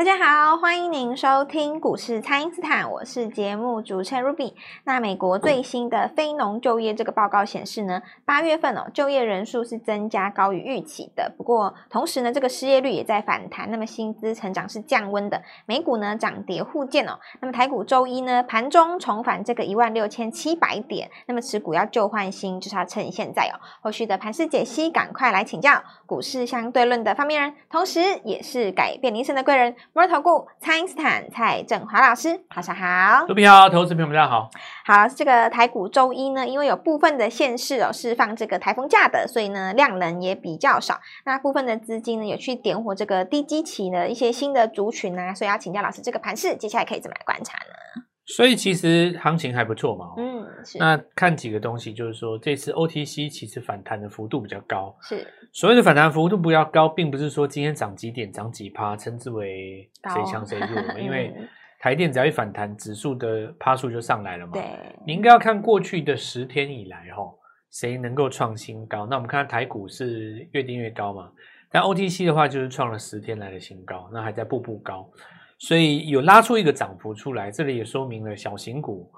大家好，欢迎您收听股市蔡因斯坦，我是节目主持人 Ruby。那美国最新的非农就业这个报告显示呢，八月份哦就业人数是增加高于预期的，不过同时呢这个失业率也在反弹，那么薪资成长是降温的。美股呢涨跌互见哦，那么台股周一呢盘中重返这个一万六千七百点，那么持股要旧换新，就是要趁现在哦。后续的盘势解析，赶快来请教股市相对论的发明人，同时也是改变人生的贵人。摩尔投顾蔡因斯坦蔡振华老师，早上好，卢比好，投资朋友们大家好。好，这个台股周一呢，因为有部分的县市哦是放这个台风假的，所以呢量能也比较少。那部分的资金呢有去点火这个低基期的一些新的族群啊，所以要请教老师，这个盘势接下来可以怎么来观察呢？所以其实行情还不错嘛，嗯，那看几个东西，就是说这次 OTC 其实反弹的幅度比较高，是。所谓的反弹幅度比较高，并不是说今天涨几点、涨几趴，称之为谁强谁弱，嗯、因为台电只要一反弹，指数的趴数就上来了嘛。对。你应该要看过去的十天以来，哈，谁能够创新高？那我们看台股是越定越高嘛，但 OTC 的话就是创了十天来的新高，那还在步步高。所以有拉出一个涨幅出来，这里也说明了小型股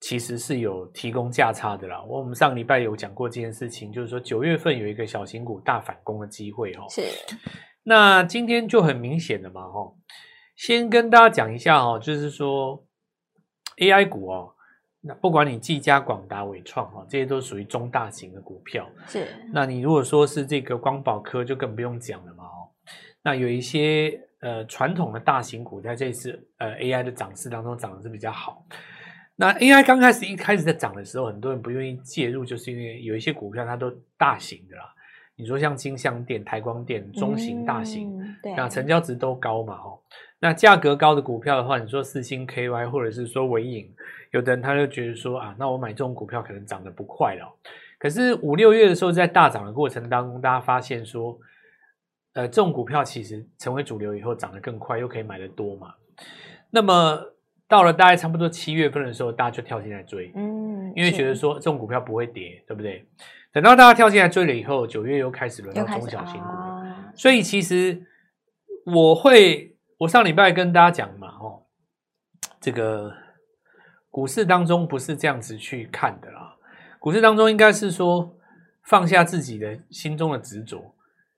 其实是有提供价差的啦。我们上个礼拜有讲过这件事情，就是说九月份有一个小型股大反攻的机会哦。是。那今天就很明显的嘛，哈，先跟大家讲一下哦，就是说 AI 股哦，那不管你技嘉、广达、伟创哈，这些都属于中大型的股票。是。那你如果说是这个光宝科，就更不用讲了嘛，哦，那有一些。呃，传统的大型股在这一次呃 AI 的涨势当中涨的是比较好。那 AI 刚开始一开始在涨的时候，很多人不愿意介入，就是因为有一些股票它都大型的啦。你说像金相电、台光电，中型、大型，嗯、对，那成交值都高嘛，哦，那价格高的股票的话，你说四星 KY 或者是说伟影，有的人他就觉得说啊，那我买这种股票可能涨得不快了。可是五六月的时候，在大涨的过程当中，大家发现说。呃，这种股票其实成为主流以后涨得更快，又可以买得多嘛。那么到了大概差不多七月份的时候，大家就跳进来追，嗯，因为觉得说这种股票不会跌，对不对？等到大家跳进来追了以后，九月又开始轮到中小型股了。所以其实我会，我上礼拜跟大家讲嘛，哦，这个股市当中不是这样子去看的啦，股市当中应该是说放下自己的心中的执着。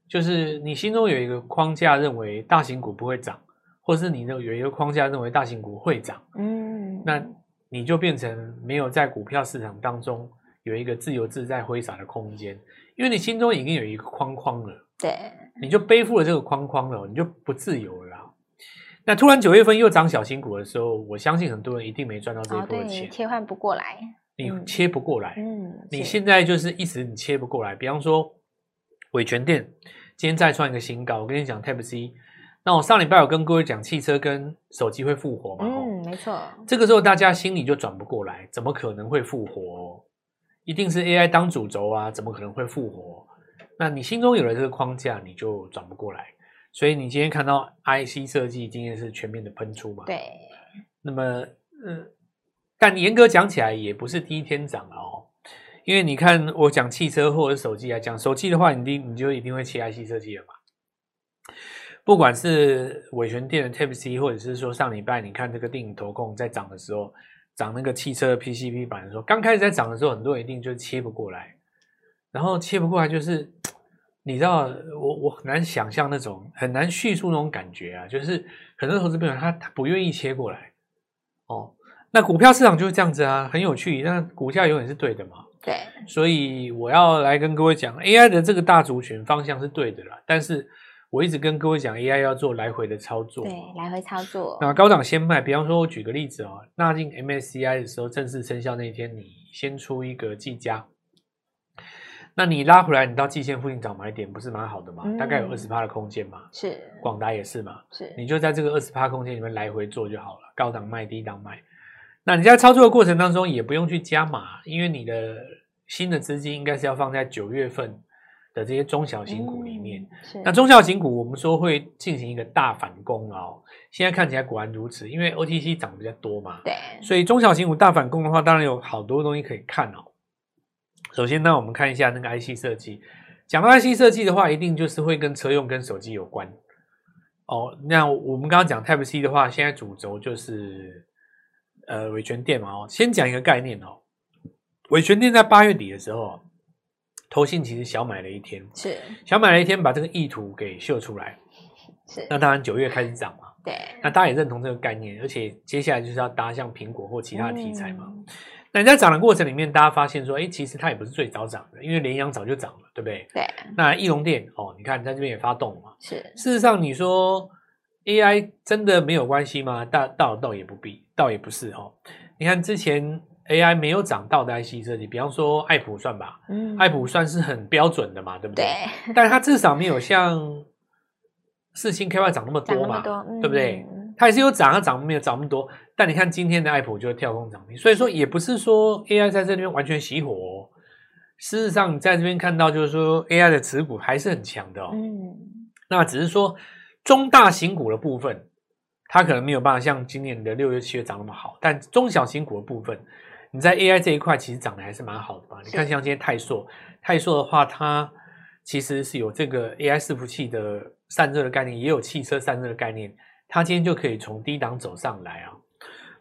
就是你心中有一个框架，认为大型股不会涨，或是你有一个框架认为大型股会涨，嗯，那你就变成没有在股票市场当中有一个自由自在挥洒的空间，因为你心中已经有一个框框了，对，你就背负了这个框框了，你就不自由了。那突然九月份又涨小新股的时候，我相信很多人一定没赚到这一波钱，你切换不过来，你切不过来，嗯，你现在就是一直你切不过来，比方说。伟诠电今天再创一个新高，我跟你讲 Type C。那我上礼拜有跟各位讲，汽车跟手机会复活嘛？嗯，没错。这个时候大家心里就转不过来，怎么可能会复活？一定是 AI 当主轴啊，怎么可能会复活？那你心中有了这个框架，你就转不过来。所以你今天看到 IC 设计今天是全面的喷出嘛？对。那么，呃，但严格讲起来，也不是第一天涨了哦。因为你看，我讲汽车或者手机来讲，手机的话，你定你就一定会切 IC 设计了嘛。不管是伟诠电的 Type C，或者是说上礼拜你看这个电影投控在涨的时候，涨那个汽车 PCB 板的时候，刚开始在涨的时候，很多人一定就切不过来，然后切不过来就是，你知道，我我很难想象那种很难叙述那种感觉啊，就是很多投资朋友他他不愿意切过来，哦，那股票市场就是这样子啊，很有趣，那股价永远是对的嘛。对，所以我要来跟各位讲，AI 的这个大族群方向是对的啦。但是我一直跟各位讲，AI 要做来回的操作，对，来回操作。那高档先卖，比方说，我举个例子哦，纳进 MSCI 的时候，正式生效那天，你先出一个技嘉，那你拉回来，你到季线附近找买点，不是蛮好的吗？嗯、大概有二十趴的空间嘛。是，广达也是嘛。是，你就在这个二十趴空间里面来回做就好了，高档卖，低档买。那你在操作的过程当中也不用去加码，因为你的新的资金应该是要放在九月份的这些中小型股里面。嗯、那中小型股我们说会进行一个大反攻哦。现在看起来果然如此，因为 OTC 涨得比较多嘛。对。所以中小型股大反攻的话，当然有好多东西可以看哦。首先呢，我们看一下那个 IC 设计。讲到 IC 设计的话，一定就是会跟车用跟手机有关。哦，那我们刚刚讲 Type C 的话，现在主轴就是呃伟诠电嘛哦。先讲一个概念哦，伟诠电在八月底的时候，投信其实小买了一天，是小买了一天，把这个意图给秀出来。是，那当然九月开始涨嘛。对，那大家也认同这个概念，而且接下来就是要搭像苹果或其他的题材嘛。嗯那在涨的过程里面，大家发现说，哎，其实它也不是最早涨的，因为联阳早就涨了，对不对？对。那义隆电哦，你看在这边也发动了嘛。是。事实上，你说 AI 真的没有关系吗？倒倒倒也不必，倒也不是哦。你看之前 AI 没有涨到的 IC 设计，比方说爱普算吧，嗯，爱普算是很标准的嘛，对不对？对。但是它至少没有像四星 KY 涨那么多嘛，多嗯、对不对？它也是有涨，它涨没有涨那么多。但你看今天的爱普就跳空涨停，所以说也不是说 AI 在这边完全熄火哦。事实上，你在这边看到就是说 AI 的持股还是很强的哦。嗯，那只是说中大型股的部分，它可能没有办法像今年的六月、七月涨那么好。但中小型股的部分，你在 AI 这一块其实涨得还是蛮好的吧？你看像今天泰硕，泰硕的话，它其实是有这个 AI 伺服器的散热的概念，也有汽车散热的概念。它今天就可以从低档走上来啊。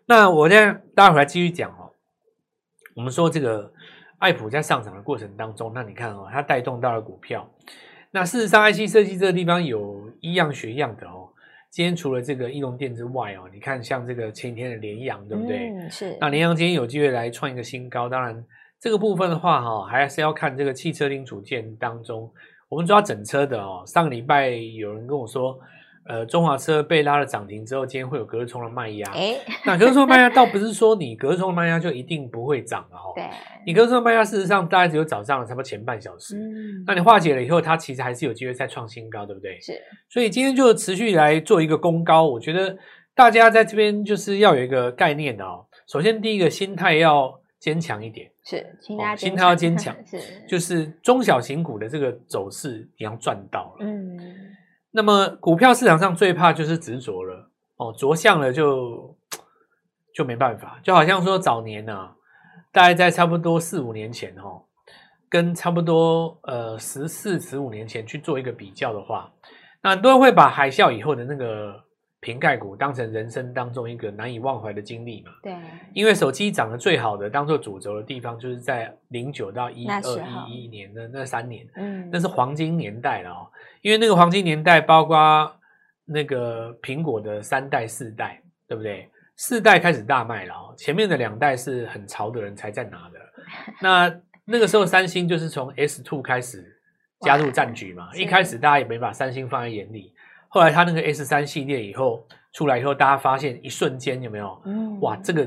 那我再待会儿来继续讲哦。我们说这个爱普在上涨的过程当中，那你看哦，它带动到了股票。那事实上，IC 设计这个地方有一样学样的哦。今天除了这个翼龙电之外哦，你看像这个前几天的联阳，对不对？嗯，是。那联阳今天有机会来创一个新高。当然，这个部分的话哈，还是要看这个汽车零组件当中，我们抓整车的哦。上个礼拜有人跟我说。呃，中华车被拉了涨停之后，今天会有隔日冲的卖压。哎，那隔日冲的卖压倒不是说你隔日冲的卖压就一定不会涨了哈。对，你隔日冲的卖压事实上大概只有早上差不多前半小时。嗯，那你化解了以后，它其实还是有机会再创新高，对不对？是。所以今天就持续来做一个攻高，我觉得大家在这边就是要有一个概念哦。首先，第一个心态要坚强一点，是，心态、哦、心态要坚强，是，就是中小型股的这个走势你要赚到了。嗯。那么股票市场上最怕就是执着了哦，着相了就就没办法，就好像说早年啊，大概在差不多四五年前哦，跟差不多呃十四十五年前去做一个比较的话，那很多人会把海啸以后的那个瓶盖股当成人生当中一个难以忘怀的经历嘛。对，因为手机涨得最好的当做主轴的地方，就是在零九到一二一一年的那三年，嗯，那是黄金年代了哦。因为那个黄金年代，包括那个苹果的三代、四代，对不对？四代开始大卖了哦，前面的两代是很潮的人才在拿的。那那个时候，三星就是从 S Two 开始加入战局嘛。一开始大家也没把三星放在眼里，后来它那个 S 三系列以后出来以后，大家发现一瞬间有没有？嗯，哇，这个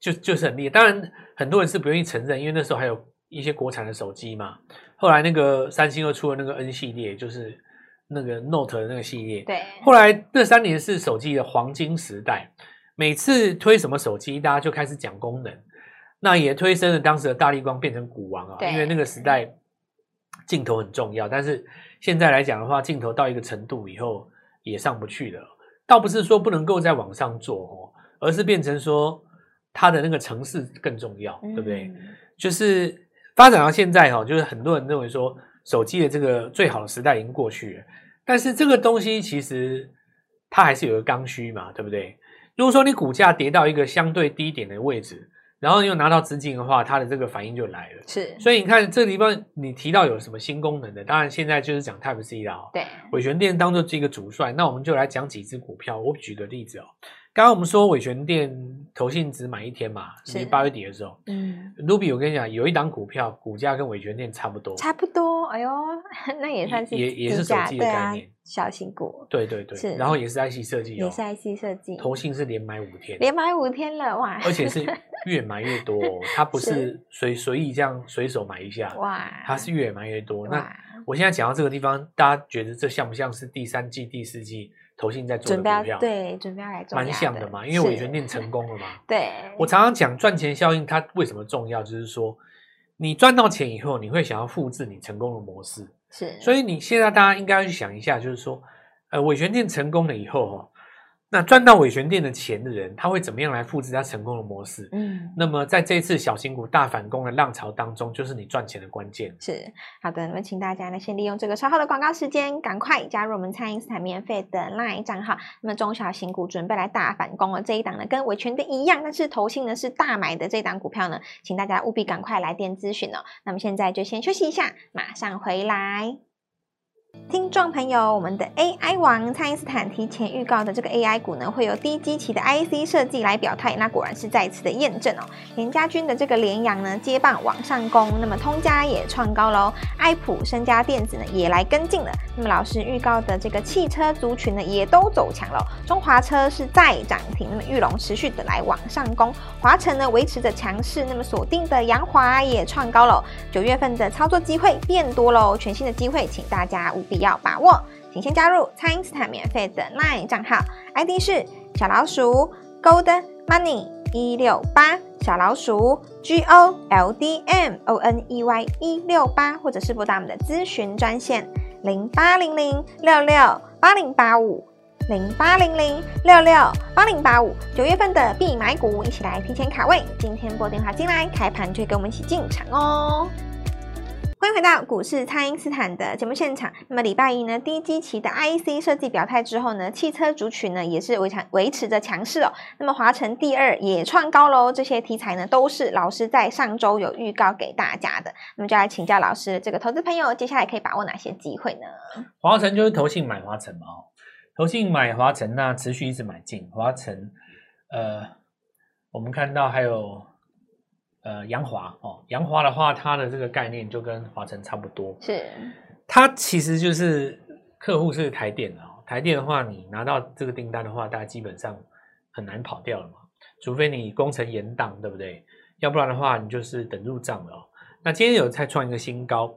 就就是很厉害。当然，很多人是不愿意承认，因为那时候还有一些国产的手机嘛。后来那个三星又出了那个 N 系列，就是。那个 Note 的那个系列，对，后来这三年是手机的黄金时代，每次推什么手机，大家就开始讲功能，那也推升了当时的大力光变成股王啊，因为那个时代镜头很重要，但是现在来讲的话，镜头到一个程度以后也上不去了，倒不是说不能够再往上做哦，而是变成说它的那个城市更重要，对不对？嗯、就是发展到现在哈，就是很多人认为说。手机的这个最好的时代已经过去了，但是这个东西其实它还是有个刚需嘛，对不对？如果说你股价跌到一个相对低点的位置，然后又拿到资金的话，它的这个反应就来了。是，所以你看这个地方你提到有什么新功能的，当然现在就是讲 Type C 了。对，伟诠电当做这个主帅，那我们就来讲几只股票。我举个例子哦。刚刚我们说伟诠电投信只买一天嘛，是八月底的时候。嗯，Ruby，我跟你讲，有一档股票股价跟伟诠电差不多，差不多。哎呦，那也算是也也是手机的概念，啊，小型股。对对对，是。然后也是 IC 设计，哦，也是 IC 设计。投信是连买五天，连买五天了哇！而且是越买越多，哦，它不是随随意这样随手买一下哇，它是越买越多。那我现在讲到这个地方，大家觉得这像不像是第三季、第四季？投信在做的股票，对，准备要来做，蛮像的嘛，因为我以前念成功了嘛。对，我常常讲赚钱效应，它为什么重要？就是说，你赚到钱以后，你会想要复制你成功的模式。是，所以你现在大家应该要去想一下，就是说，呃，韦权念成功了以后，那赚到伟权店的钱的人，他会怎么样来复制他成功的模式？嗯，那么在这一次小型股大反攻的浪潮当中，就是你赚钱的关键。是好的，那么请大家呢，先利用这个稍后的广告时间，赶快加入我们蔡因斯坦免费的 LINE 账号。那么中小型股准备来大反攻了，这一档呢跟伟权店一样，但是投信呢是大买的这一档股票呢，请大家务必赶快来电咨询哦。那么现在就先休息一下，马上回来。听众朋友，我们的 AI 王蔡因斯坦提前预告的这个 AI 股呢，会有低基期的 IC 设计来表态，那果然是再次的验证哦。联家军的这个联阳呢接棒往上攻，那么通家也创高喽，爱普、升家电子呢也来跟进了。那么老师预告的这个汽车族群呢也都走强了，中华车是再涨停，那么玉龙持续的来往上攻，华晨呢维持着强势，那么锁定的扬华也创高了。九月份的操作机会变多喽，全新的机会，请大家必要把握，请先加入蔡因斯坦免费的 LINE 账号，ID 是小老鼠 Gold Money 一六八，小老鼠 G O L D M O N E Y 一六八，或者是拨打我们的咨询专线零八零零六六八零八五零八零零六六八零八五，九月份的必买股，一起来提前卡位，今天拨电话进来，开盘就跟我们一起进场哦。欢迎回到股市，蔡因斯坦的节目现场。那么礼拜一呢，低基期的 IC 设计表态之后呢，汽车族群呢也是维强维持着强势哦。那么华城第二也创高喽，这些题材呢都是老师在上周有预告给大家的。那么就来请教老师，这个投资朋友接下来可以把握哪些机会呢？华城就是投信买华城嘛，哦，投信买华城，那持续一直买进华城。呃，我们看到还有。呃，杨华哦，杨华的话，它的这个概念就跟华晨差不多。是，它其实就是客户是台电的哦。台电的话，你拿到这个订单的话，大家基本上很难跑掉了嘛，除非你工程延宕，对不对？要不然的话，你就是等入账了哦。那今天有再创一个新高，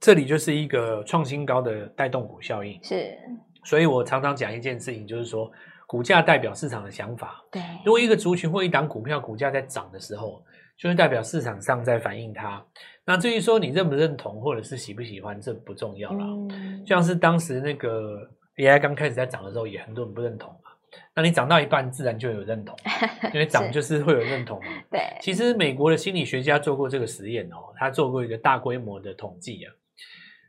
这里就是一个创新高的带动股效应。是，所以我常常讲一件事情，就是说股价代表市场的想法。对，如果一个族群或一档股票股价在涨的时候，就是代表市场上在反映它。那至于说你认不认同，或者是喜不喜欢，这不重要了。嗯，就像是当时那个 AI 刚开始在涨的时候，也很多人不认同嘛。那你涨到一半，自然就有认同，因为涨就是会有认同嘛。对，其实美国的心理学家做过这个实验哦，他做过一个大规模的统计啊。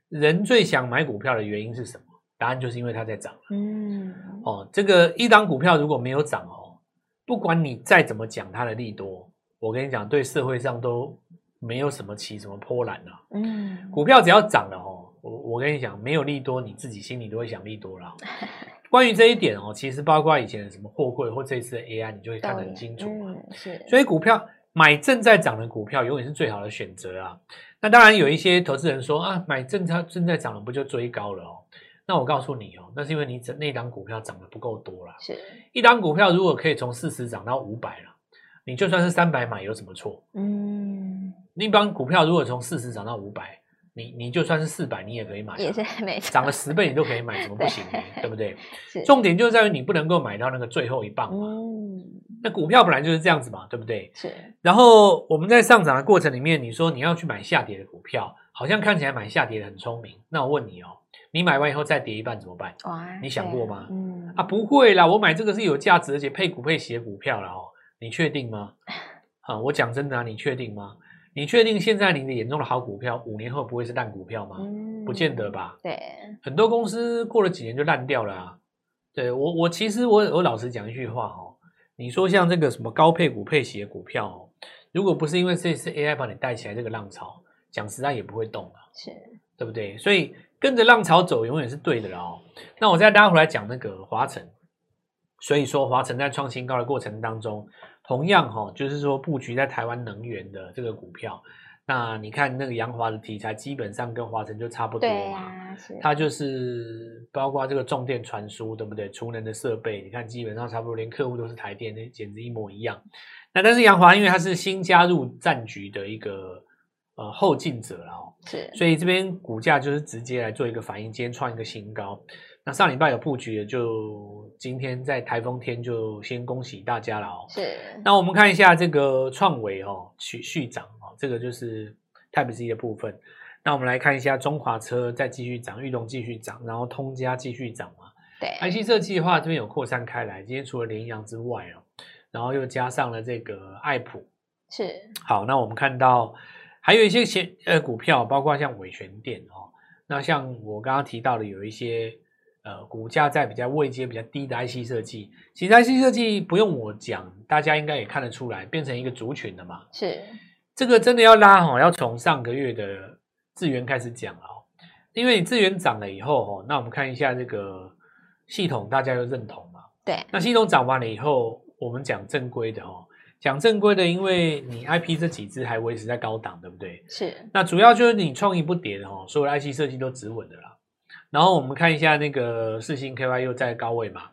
人最想买股票的原因是什么？答案就是因为它在涨。嗯，哦，这个一档股票如果没有涨哦，不管你再怎么讲它的利多。我跟你讲，对社会上都没有什么起什么波澜啊。嗯，股票只要涨了哦，我我跟你讲，没有利多，你自己心里都会想利多了。关于这一点哦，其实包括以前的什么货柜或这一次的 AI，你就会看得很清楚嘛。嗯，是。所以股票买正在涨的股票，永远是最好的选择啊。那当然有一些投资人说啊，买正它正在涨的，不就追高了哦？那我告诉你哦，那是因为你整那档股票涨得不够多了。是。一档股票如果可以从四十涨到五百了。你就算是三百买有什么错？嗯，那帮股票如果从四十涨到五百，你你就算是四百，你也可以买，也是没涨了十倍你都可以买，怎么不行呢？对，对不对？重点就在于你不能够买到那个最后一棒嘛。嗯，那股票本来就是这样子嘛，对不对？是。然后我们在上涨的过程里面，你说你要去买下跌的股票，好像看起来买下跌的很聪明。那我问你哦，你买完以后再跌一半怎么办？哇，你想过吗？嗯，啊，不会啦，我买这个是有价值而且配股配息的股票了哦。你确定吗？啊，我讲真的啊，你确定吗？你确定现在你的眼中的好股票，五年后不会是烂股票吗？嗯，不见得吧。对，很多公司过了几年就烂掉了啊。对，我，我其实我我老实讲一句话哦，你说像这个什么高配股配息的股票哦，如果不是因为这次 AI 把你带起来这个浪潮，讲实在也不会动啊，是，对不对？所以跟着浪潮走永远是对的了哦。那我再拉回来讲那个华晨。所以说，华晨在创新高的过程当中，同样哈，就是说布局在台湾能源的这个股票，那你看那个扬华的题材，基本上跟华晨就差不多嘛。啊、它就是包括这个重电传输，对不对？储能的设备，你看基本上差不多，连客户都是台电，那简直一模一样。那但是扬华因为它是新加入战局的一个呃后进者了哦，是，所以这边股价就是直接来做一个反应，今天创一个新高。那上礼拜有布局的，就今天在台风天就先恭喜大家了哦。是。那我们看一下这个创维哦，续续涨哦，这个就是 Type C 的部分。那我们来看一下中华车再继续涨，裕隆继续涨，然后通家继续涨嘛。对，IC 设计的话，这边有扩散开来。今天除了联阳之外哦，然后又加上了这个爱普，是。好，那我们看到还有一些些呃股票，包括像伟诠电哦，那像我刚刚提到的有一些呃股价在比较位阶比较低的 IC 设计，其实 IC 设计不用我讲，大家应该也看得出来，变成一个族群了嘛。是。这个真的要拉哈，要从上个月的智源开始讲了哦，因为你智源涨了以后哈，那我们看一下这个系统，大家又认同嘛？对，那系统涨完了以后，我们讲正规的哦，讲正规的，因为你 IP 这几只还维持在高档，对不对？是。那主要就是你创意不跌的哦，所有的 IC 设计都止稳的啦。然后我们看一下那个四星 KY 又在高位嘛，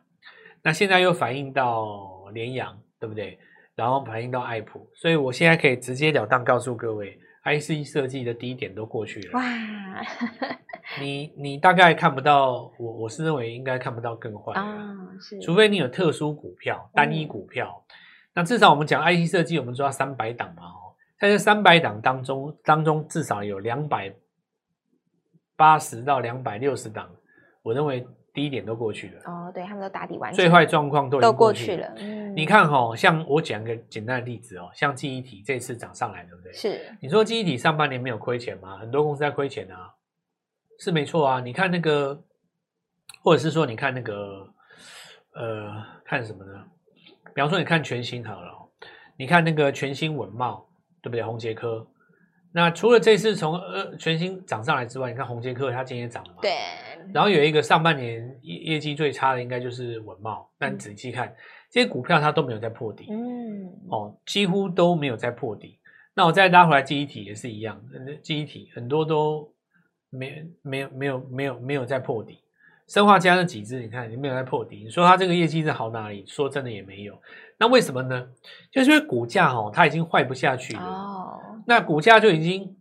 那现在又反映到联阳，对不对？然后反映到爱普，所以我现在可以直截了当告诉各位，IC 设计的低点都过去了。哇，你你大概看不到，我我是认为应该看不到更坏的，哦、是，除非你有特殊股票、单一股票。嗯、那至少我们讲 IC 设计，我们说要三百档嘛，哦，在这三百档当中，当中至少有两百八十到两百六十档，我认为。低点都过去了哦，对他们都打底完，最坏状况都已经过去了。你看哈、哦，像我讲一个简单的例子哦，像记忆体这次涨上来，对不对？是。你说记忆体上半年没有亏钱吗？很多公司在亏钱啊，是没错啊。你看那个，或者是说你看那个，呃，看什么呢？比方说你看全新好了，你看那个全新文茂，对不对？宏捷科。那除了这次从呃全新涨上来之外，你看宏捷科它今天也涨了嘛？对。然后有一个上半年业业绩最差的，应该就是稳懋。但你仔细看，这些股票它都没有在破底，嗯，哦，几乎都没有在破底。那我再拉回来，记忆体也是一样，记忆体很多都没没有没有没有没有在破底。生化家那几只，你看你没有在破底。你说它这个业绩是好哪里？说真的也没有。那为什么呢？就是因为股价哦，它已经坏不下去了。哦，那股价就已经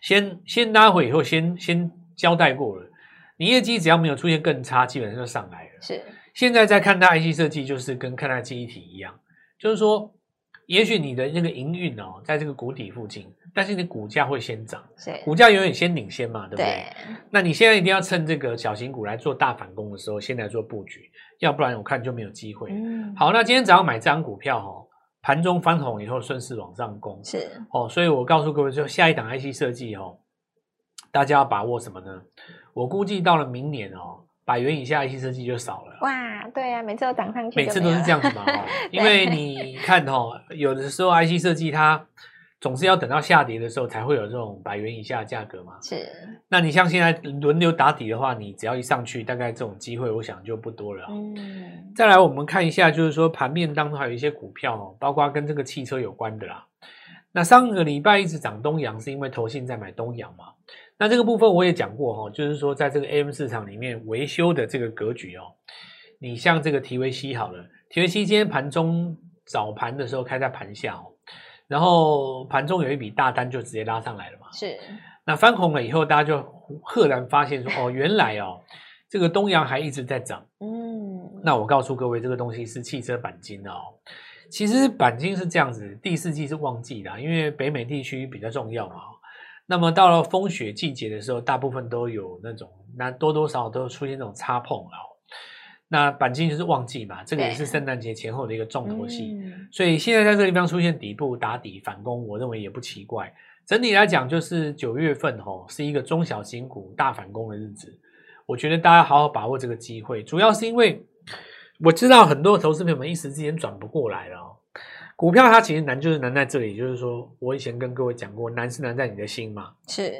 先先拉回以后，先先交代过了。你业绩只要没有出现更差，基本上就上来了。是，现在在看它 IC 设计，就是跟看待记忆体一样，就是说，也许你的那个营运哦，在这个谷底附近，但是你股价会先涨，是，股价永远先领先嘛，对不对？对。那你现在一定要趁这个小型股来做大反攻的时候，先来做布局，要不然我看就没有机会。嗯。好，那今天早上买这张股票哦，盘中翻红以后顺势往上攻，是。哦，所以我告诉各位，就下一档 IC 设计哦，大家要把握什么呢？我估计到了明年哦，百元以下 IC 设计就少了。哇，对啊，每次都涨上去，每次都是这样子嘛。对因为你看哦，有的时候 IC 设计它总是要等到下跌的时候才会有这种百元以下的价格嘛。是。那你像现在轮流打底的话，你只要一上去，大概这种机会我想就不多了。嗯。再来，我们看一下，就是说盘面当中还有一些股票哦，包括跟这个汽车有关的啦。那上个礼拜一直涨东阳，是因为投信在买东阳嘛？那这个部分我也讲过哈，就是说在这个 AM 市场里面维修的这个格局哦，你像这个 T V C 好了，，T V C 今天盘中早盘的时候开在盘下哦，然后盘中有一笔大单就直接拉上来了嘛。是。那翻红了以后，大家就赫然发现说哦，原来哦，这个东阳还一直在涨。嗯。那我告诉各位，这个东西是汽车钣金哦。其实钣金是这样子，第四季是旺季的，因为北美地区比较重要嘛。那么到了风雪季节的时候，大部分都有那种，那多多少少都出现那种擦碰啊。那板金就是旺季嘛，这个也是圣诞节前后的一个重头戏。嗯、所以现在在这个地方出现底部打底反攻，我认为也不奇怪。整体来讲，就是九月份吼是一个中小型股大反攻的日子。我觉得大家好好把握这个机会，主要是因为我知道很多投资朋友们一时之间转不过来了。股票它其实难，就是难在这里，就是说我以前跟各位讲过，难是难在你的心嘛，是，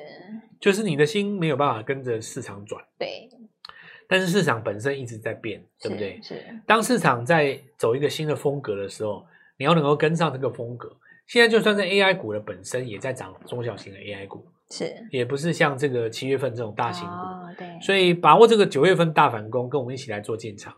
就是你的心没有办法跟着市场转，对，但是市场本身一直在变，对不对？是，当市场在走一个新的风格的时候，你要能够跟上这个风格。现在就算是 AI 股的本身也在涨，中小型的 AI 股是，也不是像这个七月份这种大型股，哦，对，所以把握这个九月份大反攻，跟我们一起来做进场。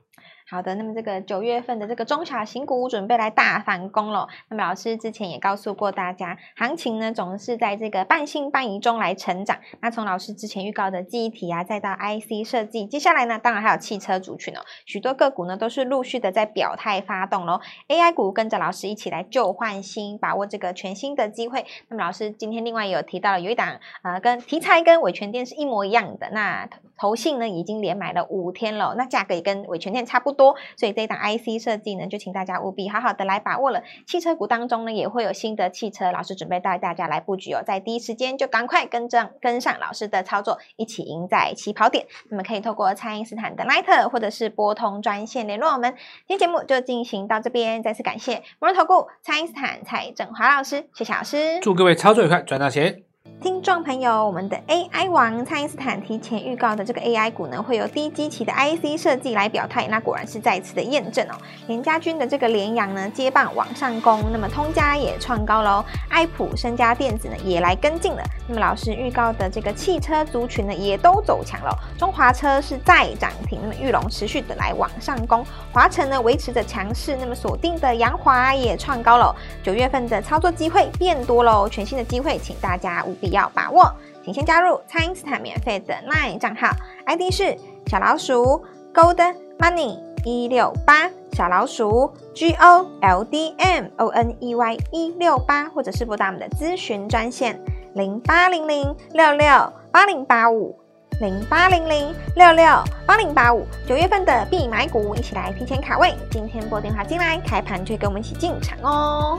好的，那么这个九月份的这个中小型股准备来大反攻了。那么老师之前也告诉过大家，行情呢总是在这个半信半疑中来成长。那从老师之前预告的记忆体啊，再到 IC 设计，接下来呢，当然还有汽车族群哦，许多个股呢都是陆续的在表态发动喽。AI 股跟着老师一起来旧换新，把握这个全新的机会。那么老师今天另外有提到了，有一档呃跟题材跟伟诠电是一模一样的，那投信呢已经连买了五天了，那价格也跟伟诠电差不多，所以这一档 IC 设计呢，就请大家务必好好的来把握了。汽车股当中呢，也会有新的汽车，老师准备带大家来布局哦，在第一时间就赶快跟上跟上老师的操作，一起赢在起跑点。那么可以透过蔡因斯坦的 Line 或者是拨通专线联络我们。今天节目就进行到这边，再次感谢摩尔投顾蔡因斯坦蔡正华老师，谢谢老师，祝各位操作愉快，赚大钱。听众朋友，我们的 AI 王蔡因斯坦提前预告的这个 AI 股呢，会有低基期的 IC 设计来表态，那果然是再次的验证哦。联家军的这个联阳呢，接棒往上攻，那么通家也创高喽，爱普、升家电子呢也来跟进了。那么老师预告的这个汽车族群呢，也都走强了。中华车是再涨停，那么玉龙持续的来往上攻，华晨呢维持着强势，那么锁定的扬华也创高了。九月份的操作机会变多喽，全新的机会，请大家务必。要把握，请先加入蔡因斯坦免费的 LINE 账号，ID 是小老鼠 Gold Money 一六八，小老鼠 G O L D M O N E Y 一六八，或者是拨打我们的咨询专线零八零零六六八零八五零八零零六六八零八五，九月份的必买股，一起来提前卡位，今天拨电话进来，开盘就跟我们一起进场哦。